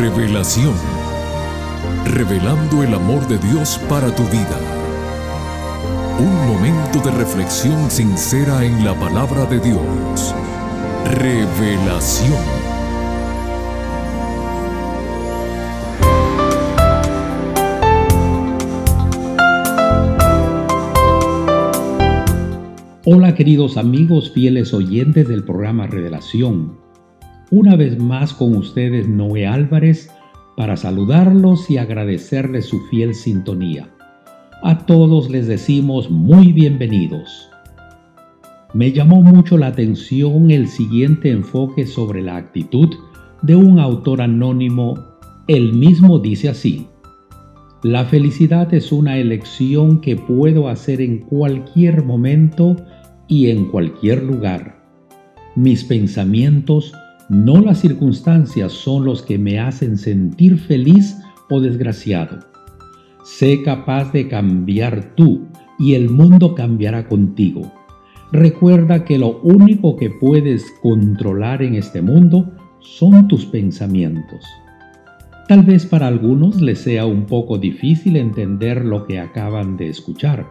Revelación. Revelando el amor de Dios para tu vida. Un momento de reflexión sincera en la palabra de Dios. Revelación. Hola queridos amigos fieles oyentes del programa Revelación. Una vez más con ustedes Noé Álvarez para saludarlos y agradecerles su fiel sintonía. A todos les decimos muy bienvenidos. Me llamó mucho la atención el siguiente enfoque sobre la actitud de un autor anónimo. Él mismo dice así. La felicidad es una elección que puedo hacer en cualquier momento y en cualquier lugar. Mis pensamientos, no las circunstancias, son los que me hacen sentir feliz o desgraciado. Sé capaz de cambiar tú y el mundo cambiará contigo. Recuerda que lo único que puedes controlar en este mundo son tus pensamientos. Tal vez para algunos les sea un poco difícil entender lo que acaban de escuchar.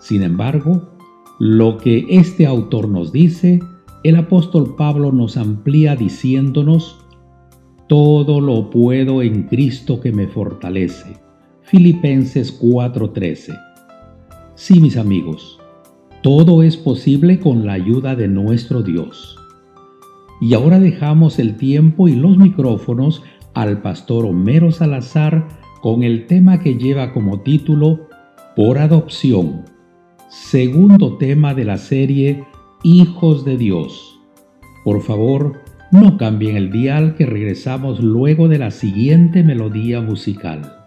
Sin embargo, lo que este autor nos dice, el apóstol Pablo nos amplía diciéndonos, todo lo puedo en Cristo que me fortalece. Filipenses 4:13. Sí, mis amigos, todo es posible con la ayuda de nuestro Dios. Y ahora dejamos el tiempo y los micrófonos al pastor Homero Salazar con el tema que lleva como título Por adopción segundo tema de la serie Hijos de Dios. Por favor, no cambien el dial que regresamos luego de la siguiente melodía musical.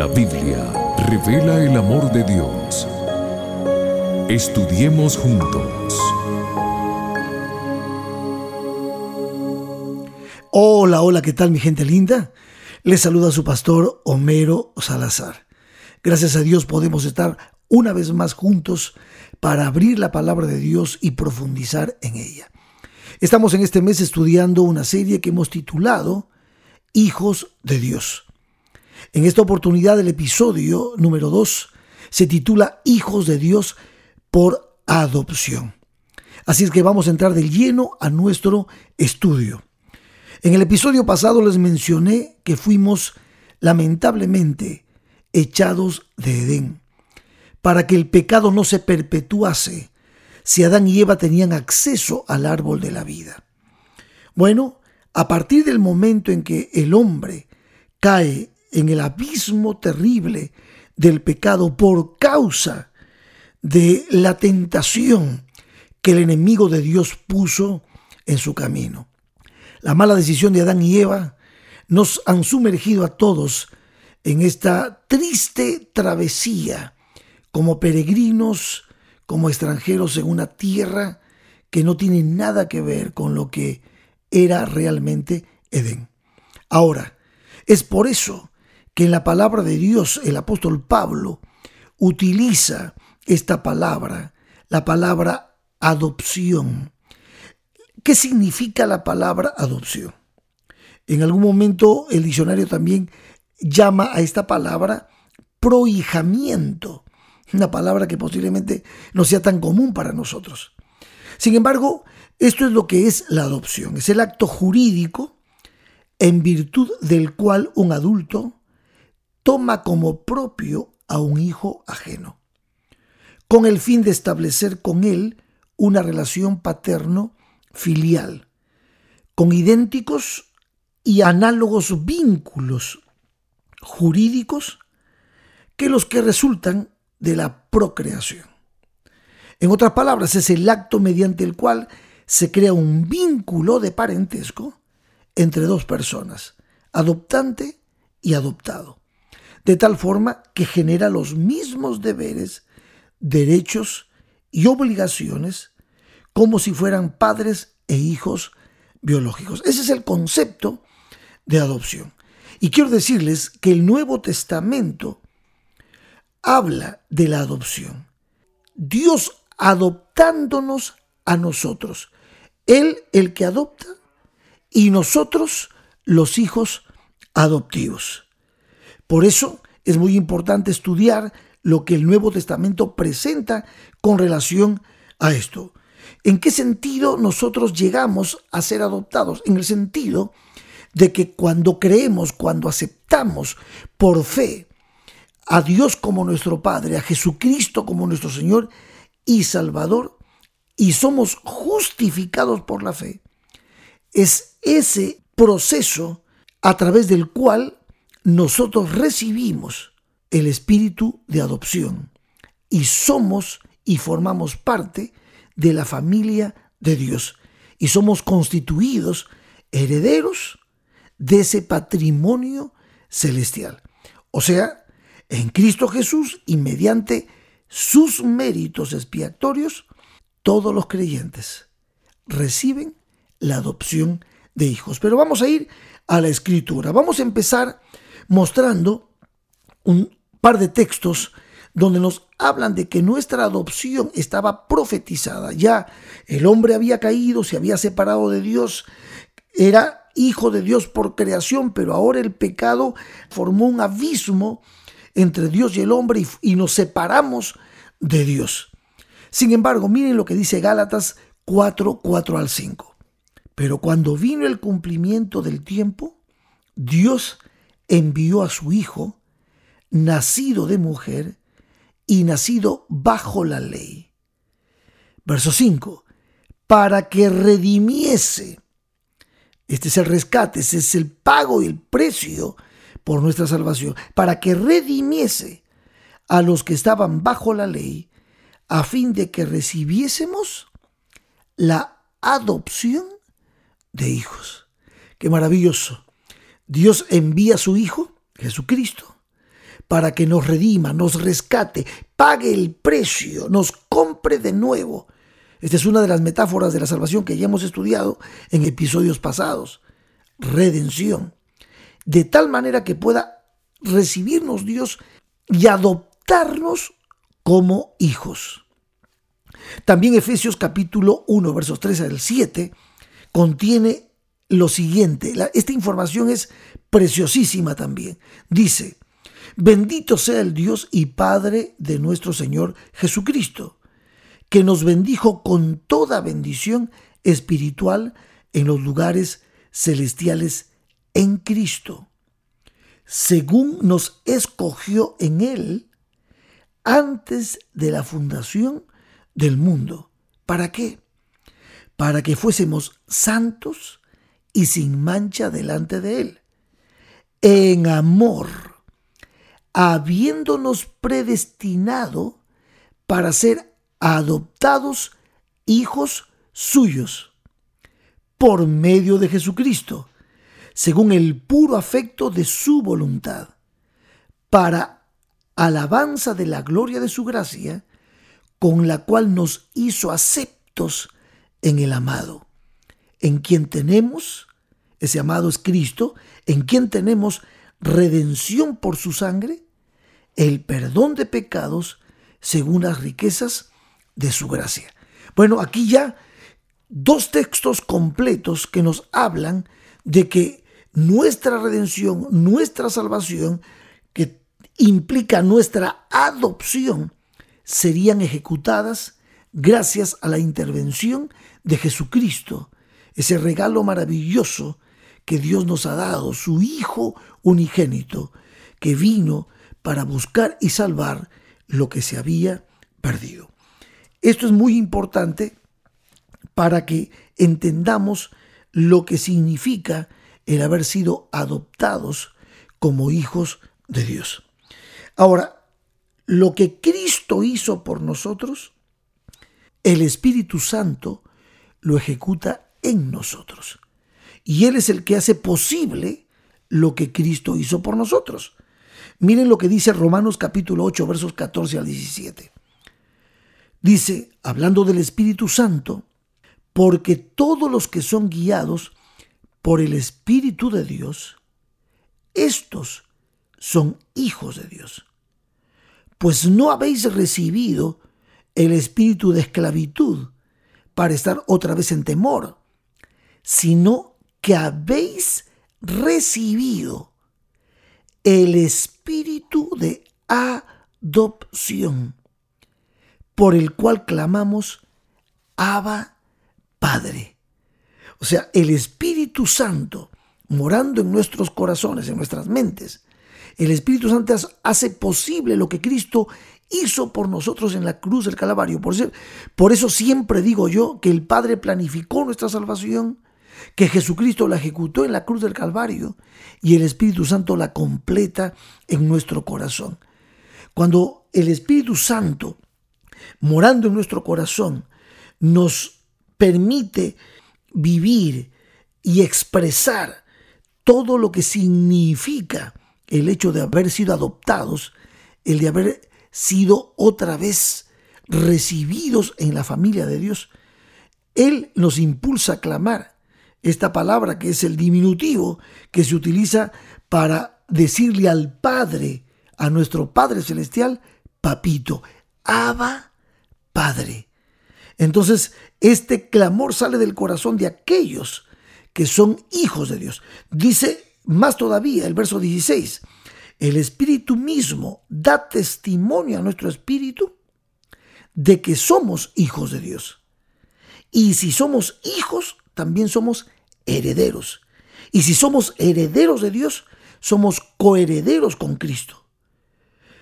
La Biblia revela el amor de Dios. Estudiemos juntos. Hola, hola, ¿qué tal mi gente linda? Les saluda su pastor Homero Salazar. Gracias a Dios podemos estar una vez más juntos para abrir la palabra de Dios y profundizar en ella. Estamos en este mes estudiando una serie que hemos titulado Hijos de Dios. En esta oportunidad el episodio número 2 se titula Hijos de Dios por adopción. Así es que vamos a entrar de lleno a nuestro estudio. En el episodio pasado les mencioné que fuimos lamentablemente echados de Edén para que el pecado no se perpetuase si Adán y Eva tenían acceso al árbol de la vida. Bueno, a partir del momento en que el hombre cae en el abismo terrible del pecado por causa de la tentación que el enemigo de Dios puso en su camino. La mala decisión de Adán y Eva nos han sumergido a todos en esta triste travesía como peregrinos, como extranjeros en una tierra que no tiene nada que ver con lo que era realmente Edén. Ahora, es por eso que en la palabra de Dios el apóstol Pablo utiliza esta palabra, la palabra adopción. ¿Qué significa la palabra adopción? En algún momento el diccionario también llama a esta palabra prohijamiento, una palabra que posiblemente no sea tan común para nosotros. Sin embargo, esto es lo que es la adopción, es el acto jurídico en virtud del cual un adulto toma como propio a un hijo ajeno, con el fin de establecer con él una relación paterno-filial, con idénticos y análogos vínculos jurídicos que los que resultan de la procreación. En otras palabras, es el acto mediante el cual se crea un vínculo de parentesco entre dos personas, adoptante y adoptado, de tal forma que genera los mismos deberes, derechos y obligaciones como si fueran padres e hijos biológicos. Ese es el concepto de adopción. Y quiero decirles que el Nuevo Testamento habla de la adopción. Dios adoptándonos a nosotros. Él el que adopta y nosotros los hijos adoptivos. Por eso es muy importante estudiar lo que el Nuevo Testamento presenta con relación a esto. ¿En qué sentido nosotros llegamos a ser adoptados? En el sentido de que cuando creemos, cuando aceptamos por fe a Dios como nuestro Padre, a Jesucristo como nuestro Señor y Salvador, y somos justificados por la fe, es ese proceso a través del cual nosotros recibimos el espíritu de adopción y somos y formamos parte de la familia de Dios y somos constituidos herederos de ese patrimonio celestial. O sea, en Cristo Jesús y mediante sus méritos expiatorios, todos los creyentes reciben la adopción de hijos. Pero vamos a ir a la escritura. Vamos a empezar mostrando un par de textos donde nos hablan de que nuestra adopción estaba profetizada. Ya el hombre había caído, se había separado de Dios, era hijo de Dios por creación, pero ahora el pecado formó un abismo entre Dios y el hombre y, nos separamos de Dios. Sin embargo, miren lo que dice Gálatas 4, 4 al 5. Pero cuando vino el cumplimiento del tiempo, Dios envió a su Hijo, nacido de mujer y nacido bajo la ley. Verso 5. Para que redimiese este es el rescate, ese es el pago y el precio por nuestra salvación, para que redimiese a los que estaban bajo la ley, a fin de que recibiésemos la adopción de hijos. Qué maravilloso. Dios envía a su Hijo, Jesucristo, para que nos redima, nos rescate, pague el precio, nos compre de nuevo esta es una de las metáforas de la salvación que ya hemos estudiado en episodios pasados. Redención. De tal manera que pueda recibirnos Dios y adoptarnos como hijos. También Efesios capítulo 1, versos 3 al 7, contiene lo siguiente. esta información es preciosísima también. Dice, bendito sea el Dios y Padre de nuestro Señor Jesucristo que nos bendijo con toda bendición espiritual en los lugares celestiales en Cristo, según nos escogió en Él antes de la fundación del mundo. ¿Para qué? Para que fuésemos santos y sin mancha delante de Él, en amor, habiéndonos predestinado para ser adoptados hijos suyos por medio de Jesucristo, según el puro afecto de su voluntad, para alabanza de la gloria de su gracia, con la cual nos hizo aceptos en el amado, en quien tenemos, ese amado es Cristo, en quien tenemos redención por su sangre, el perdón de pecados según las riquezas de su gracia. Bueno, aquí ya dos textos completos que nos hablan de que nuestra redención, nuestra salvación, que implica nuestra adopción, serían ejecutadas gracias a la intervención de Jesucristo, ese regalo maravilloso que Dios nos ha dado, su Hijo unigénito, que vino para buscar y salvar lo que se había perdido. Esto es muy importante para que entendamos lo que significa el haber sido adoptados como hijos de Dios. Ahora, lo que Cristo hizo por nosotros, el Espíritu Santo lo ejecuta en nosotros. Y Él es el que hace posible lo que Cristo hizo por nosotros. Miren lo que dice Romanos capítulo 8, versos 14 al 17. Dice, hablando del Espíritu Santo, porque todos los que son guiados por el Espíritu de Dios, estos son hijos de Dios. Pues no habéis recibido el espíritu de esclavitud para estar otra vez en temor, sino que habéis recibido el espíritu de adopción, por el cual clamamos, Abba Padre. O sea, el Espíritu Santo morando en nuestros corazones, en nuestras mentes. El Espíritu Santo hace posible lo que Cristo hizo por nosotros en la cruz del Calvario. Por eso, por eso siempre digo yo que el Padre planificó nuestra salvación, que Jesucristo la ejecutó en la cruz del Calvario y el Espíritu Santo la completa en nuestro corazón. Cuando el Espíritu Santo, morando en nuestro corazón, nos permite vivir y expresar todo lo que significa el hecho de haber sido adoptados, el de haber sido otra vez recibidos en la familia de Dios, Él nos impulsa a clamar esta palabra que es el diminutivo que se utiliza para decirle al Padre, a nuestro Padre Celestial, papito, Abba Padre. Entonces, este clamor sale del corazón de aquellos que son hijos de Dios. Dice más todavía el verso 16, el Espíritu mismo da testimonio a nuestro espíritu de que somos hijos de Dios. Y si somos hijos, también somos herederos. Y si somos herederos de Dios, somos coherederos con Cristo.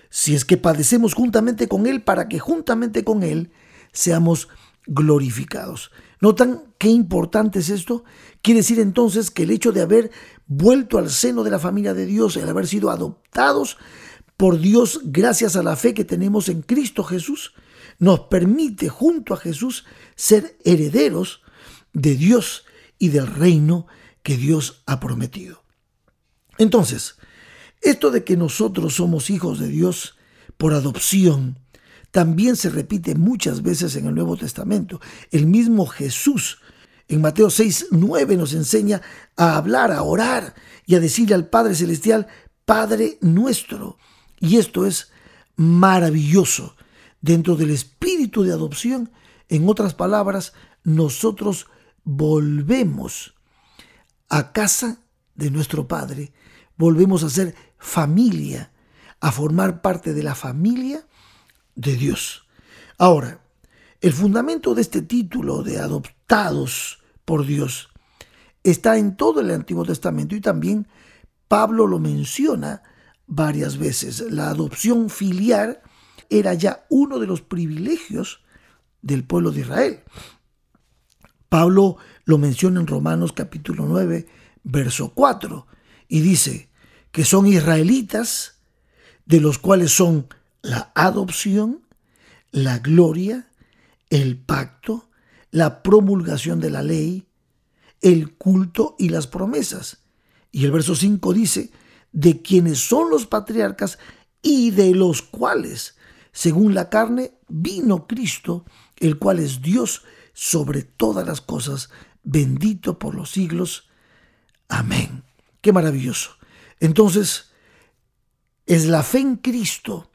Si es que padecemos juntamente con Él para que juntamente con Él seamos glorificados. ¿Notan qué importante es esto? Quiere decir entonces que el hecho de haber vuelto al seno de la familia de Dios, el haber sido adoptados por Dios gracias a la fe que tenemos en Cristo Jesús, nos permite junto a Jesús ser herederos de Dios y del reino que Dios ha prometido. Entonces, esto de que nosotros somos hijos de Dios por adopción, también se repite muchas veces en el Nuevo Testamento. El mismo Jesús en Mateo 6, 9 nos enseña a hablar, a orar y a decirle al Padre Celestial, Padre nuestro. Y esto es maravilloso. Dentro del espíritu de adopción, en otras palabras, nosotros volvemos a casa de nuestro Padre, volvemos a ser familia, a formar parte de la familia de Dios. Ahora, el fundamento de este título de adoptados por Dios está en todo el Antiguo Testamento y también Pablo lo menciona varias veces. La adopción filial era ya uno de los privilegios del pueblo de Israel. Pablo lo menciona en Romanos capítulo 9, verso 4, y dice que son israelitas, de los cuales son la adopción, la gloria, el pacto, la promulgación de la ley, el culto y las promesas. Y el verso 5 dice, de quienes son los patriarcas y de los cuales, según la carne, vino Cristo, el cual es Dios sobre todas las cosas, bendito por los siglos. Amén. Qué maravilloso. Entonces, es la fe en Cristo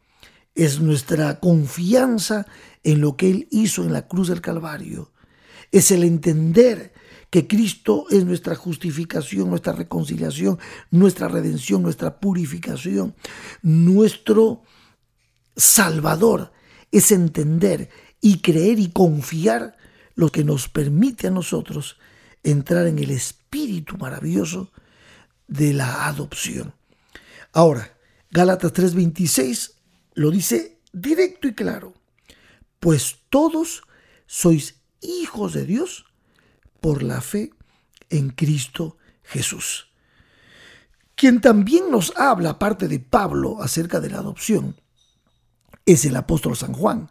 es nuestra confianza en lo que Él hizo en la cruz del Calvario. Es el entender que Cristo es nuestra justificación, nuestra reconciliación, nuestra redención, nuestra purificación, nuestro Salvador. Es entender y creer y confiar lo que nos permite a nosotros entrar en el espíritu maravilloso de la adopción. Ahora, Gálatas 3:26 lo dice directo y claro, pues todos sois hijos de Dios por la fe en Cristo Jesús. Quien también nos habla, aparte de Pablo, acerca de la adopción, es el apóstol San Juan.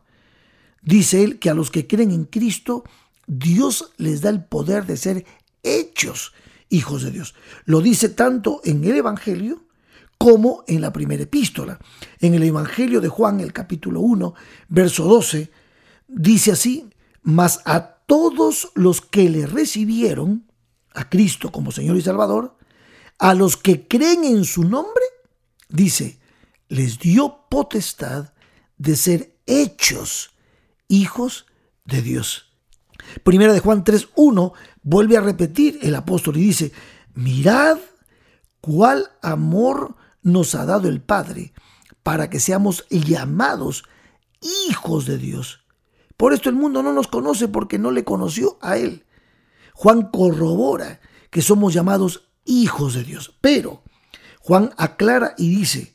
Dice él que a los que creen en Cristo, Dios les da el poder de ser hechos hijos de Dios. Lo dice tanto en el Evangelio como en la primera epístola. En el Evangelio de Juan, el capítulo 1, verso 12, dice así, mas a todos los que le recibieron, a Cristo como Señor y Salvador, a los que creen en su nombre, dice, les dio potestad de ser hechos hijos de Dios. Primera de Juan 3.1 vuelve a repetir el apóstol y dice, mirad cuál amor nos ha dado el Padre para que seamos llamados hijos de Dios. Por esto el mundo no nos conoce porque no le conoció a Él. Juan corrobora que somos llamados hijos de Dios. Pero Juan aclara y dice,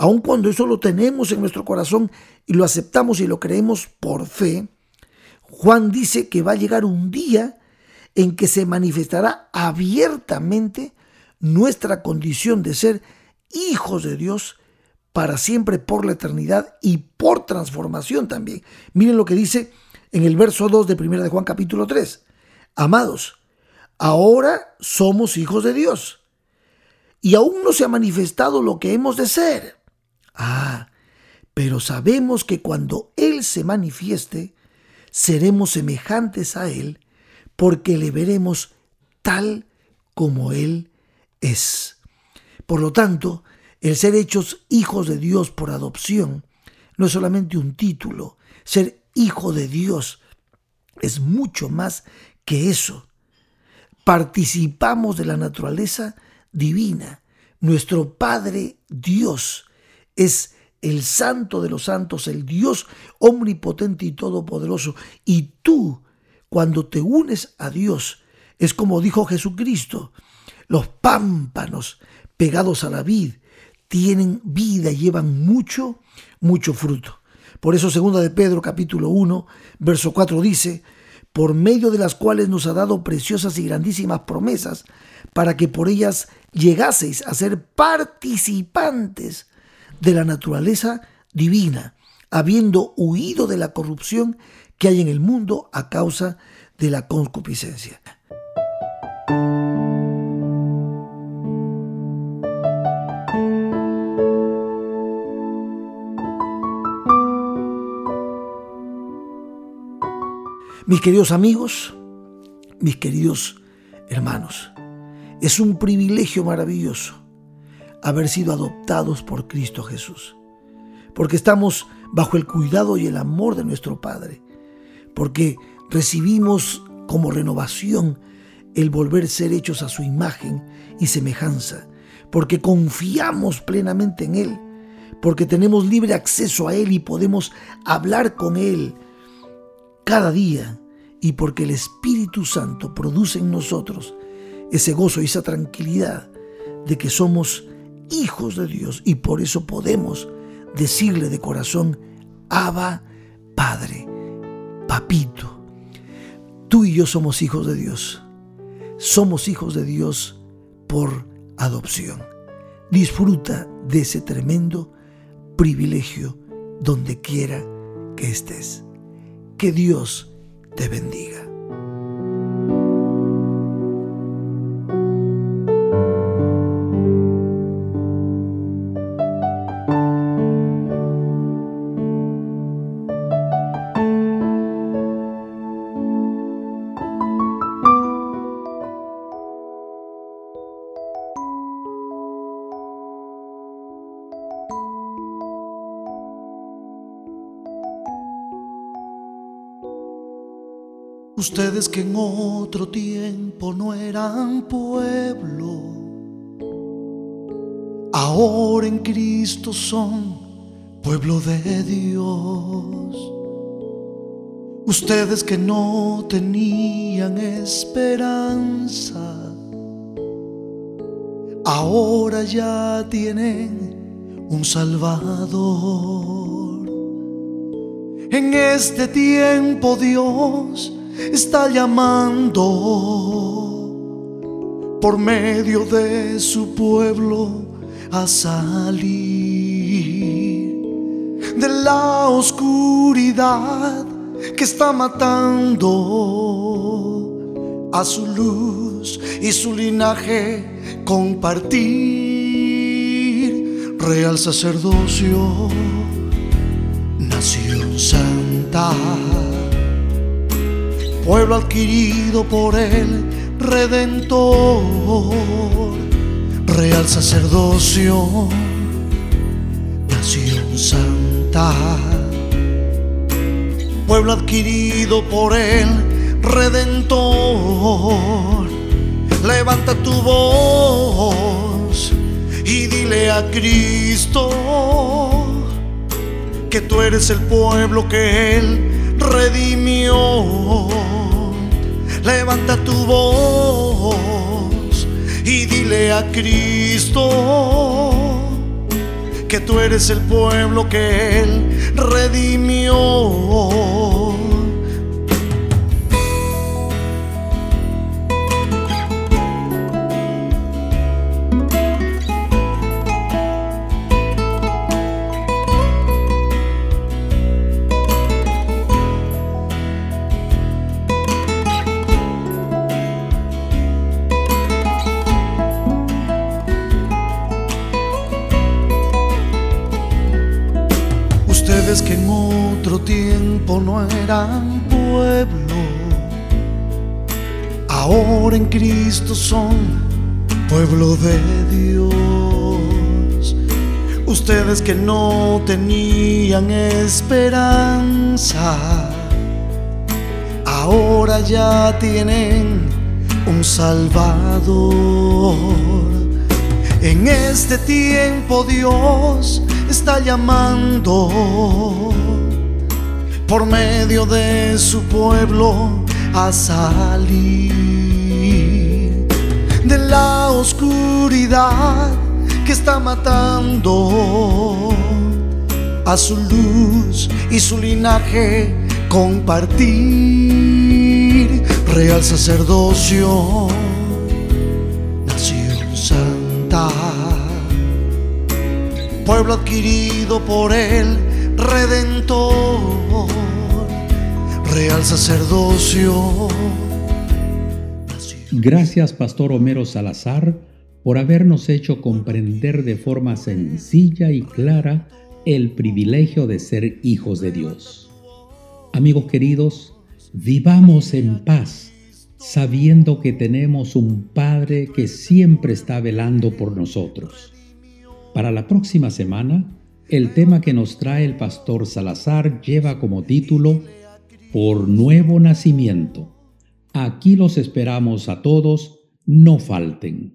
aun cuando eso lo tenemos en nuestro corazón y lo aceptamos y lo creemos por fe, Juan dice que va a llegar un día en que se manifestará abiertamente nuestra condición de ser hijos de Dios para siempre por la eternidad y por transformación también. Miren lo que dice en el verso 2 de 1 de Juan capítulo 3. Amados, ahora somos hijos de Dios y aún no se ha manifestado lo que hemos de ser. Ah, pero sabemos que cuando Él se manifieste, seremos semejantes a Él porque le veremos tal como Él es. Por lo tanto, el ser hechos hijos de Dios por adopción no es solamente un título. Ser hijo de Dios es mucho más que eso. Participamos de la naturaleza divina. Nuestro Padre Dios es el santo de los santos, el Dios omnipotente y todopoderoso. Y tú, cuando te unes a Dios, es como dijo Jesucristo, los pámpanos pegados a la vid tienen vida llevan mucho, mucho fruto. Por eso segunda de Pedro capítulo 1, verso 4 dice, por medio de las cuales nos ha dado preciosas y grandísimas promesas, para que por ellas llegaseis a ser participantes de la naturaleza divina, habiendo huido de la corrupción que hay en el mundo a causa de la concupiscencia. Mis queridos amigos, mis queridos hermanos, es un privilegio maravilloso haber sido adoptados por Cristo Jesús, porque estamos bajo el cuidado y el amor de nuestro Padre, porque recibimos como renovación el volver a ser hechos a su imagen y semejanza, porque confiamos plenamente en Él, porque tenemos libre acceso a Él y podemos hablar con Él cada día. Y porque el Espíritu Santo produce en nosotros ese gozo y esa tranquilidad de que somos hijos de Dios y por eso podemos decirle de corazón, Abba, Padre, Papito. Tú y yo somos hijos de Dios. Somos hijos de Dios por adopción. Disfruta de ese tremendo privilegio donde quiera que estés. Que Dios te bendiga. Ustedes que en otro tiempo no eran pueblo, ahora en Cristo son pueblo de Dios. Ustedes que no tenían esperanza, ahora ya tienen un Salvador. En este tiempo Dios está llamando por medio de su pueblo a salir de la oscuridad que está matando a su luz y su linaje. Compartir real sacerdocio nación santa pueblo adquirido por el Redentor, real sacerdocio, nación santa, pueblo adquirido por el Redentor. Levanta tu voz a Cristo que tú eres el pueblo que Él redimió. Levanta tu voz y dile a Cristo que tú eres el pueblo que Él redimió. Son pueblo de Dios. Ustedes que no tenían esperanza, ahora ya tienen un Salvador. En este tiempo Dios está llamando por medio de su pueblo a salir la oscuridad que está matando a su luz y su linaje compartir. Real sacerdocio nación santa. Pueblo adquirido por el Redentor, real sacerdocio. Gracias, Pastor Homero Salazar, por habernos hecho comprender de forma sencilla y clara el privilegio de ser hijos de Dios. Amigos queridos, vivamos en paz, sabiendo que tenemos un Padre que siempre está velando por nosotros. Para la próxima semana, el tema que nos trae el pastor Salazar lleva como título Por nuevo nacimiento. Aquí los esperamos a todos, no falten.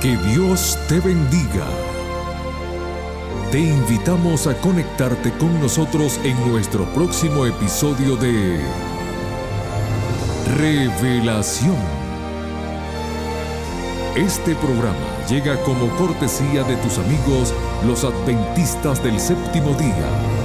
Que Dios te bendiga. Te invitamos a conectarte con nosotros en nuestro próximo episodio de Revelación. Este programa llega como cortesía de tus amigos los adventistas del séptimo día.